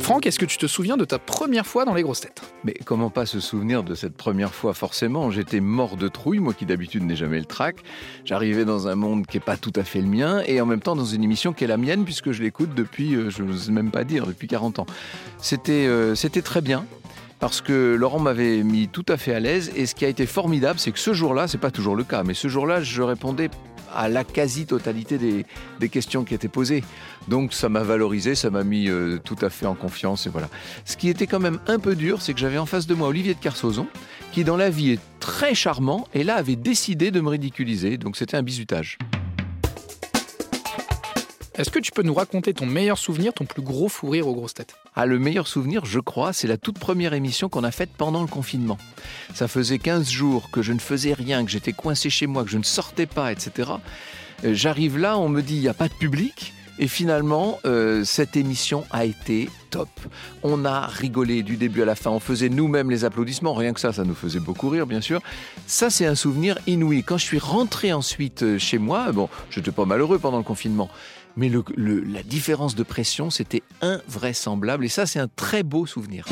Franck, est-ce que tu te souviens de ta première fois dans les grosses têtes? Mais comment pas se souvenir de cette première fois Forcément, j'étais mort de trouille, moi qui d'habitude n'ai jamais le trac. J'arrivais dans un monde qui n'est pas tout à fait le mien et en même temps dans une émission qui est la mienne puisque je l'écoute depuis, euh, je n'ose même pas dire, depuis 40 ans. C'était euh, c'était très bien parce que Laurent m'avait mis tout à fait à l'aise et ce qui a été formidable, c'est que ce jour-là, c'est pas toujours le cas, mais ce jour-là, je répondais à la quasi-totalité des, questions qui étaient posées. Donc ça m'a valorisé, ça m'a mis euh, tout à fait en confiance et voilà. Ce qui était quand même un peu dur, c'est que j'avais en face de moi Olivier de Carsozon, qui dans la vie est très charmant et là avait décidé de me ridiculiser. Donc c'était un bisutage. Est-ce que tu peux nous raconter ton meilleur souvenir, ton plus gros fou rire aux grosses têtes? Ah, le meilleur souvenir, je crois, c'est la toute première émission qu'on a faite pendant le confinement. Ça faisait 15 jours que je ne faisais rien, que j'étais coincé chez moi, que je ne sortais pas, etc. Euh, j'arrive là, on me dit, il n'y a pas de public. Et finalement, euh, cette émission a été top. On a rigolé du début à la fin. On faisait nous-mêmes les applaudissements. Rien que ça, ça nous faisait beaucoup rire, bien sûr. Ça, c'est un souvenir inouï. Quand je suis rentré ensuite euh, chez moi, bon, je n'étais pas malheureux pendant le confinement, mais la différence de pression, c'était invraisemblable. Et ça, c'est un très beau souvenir.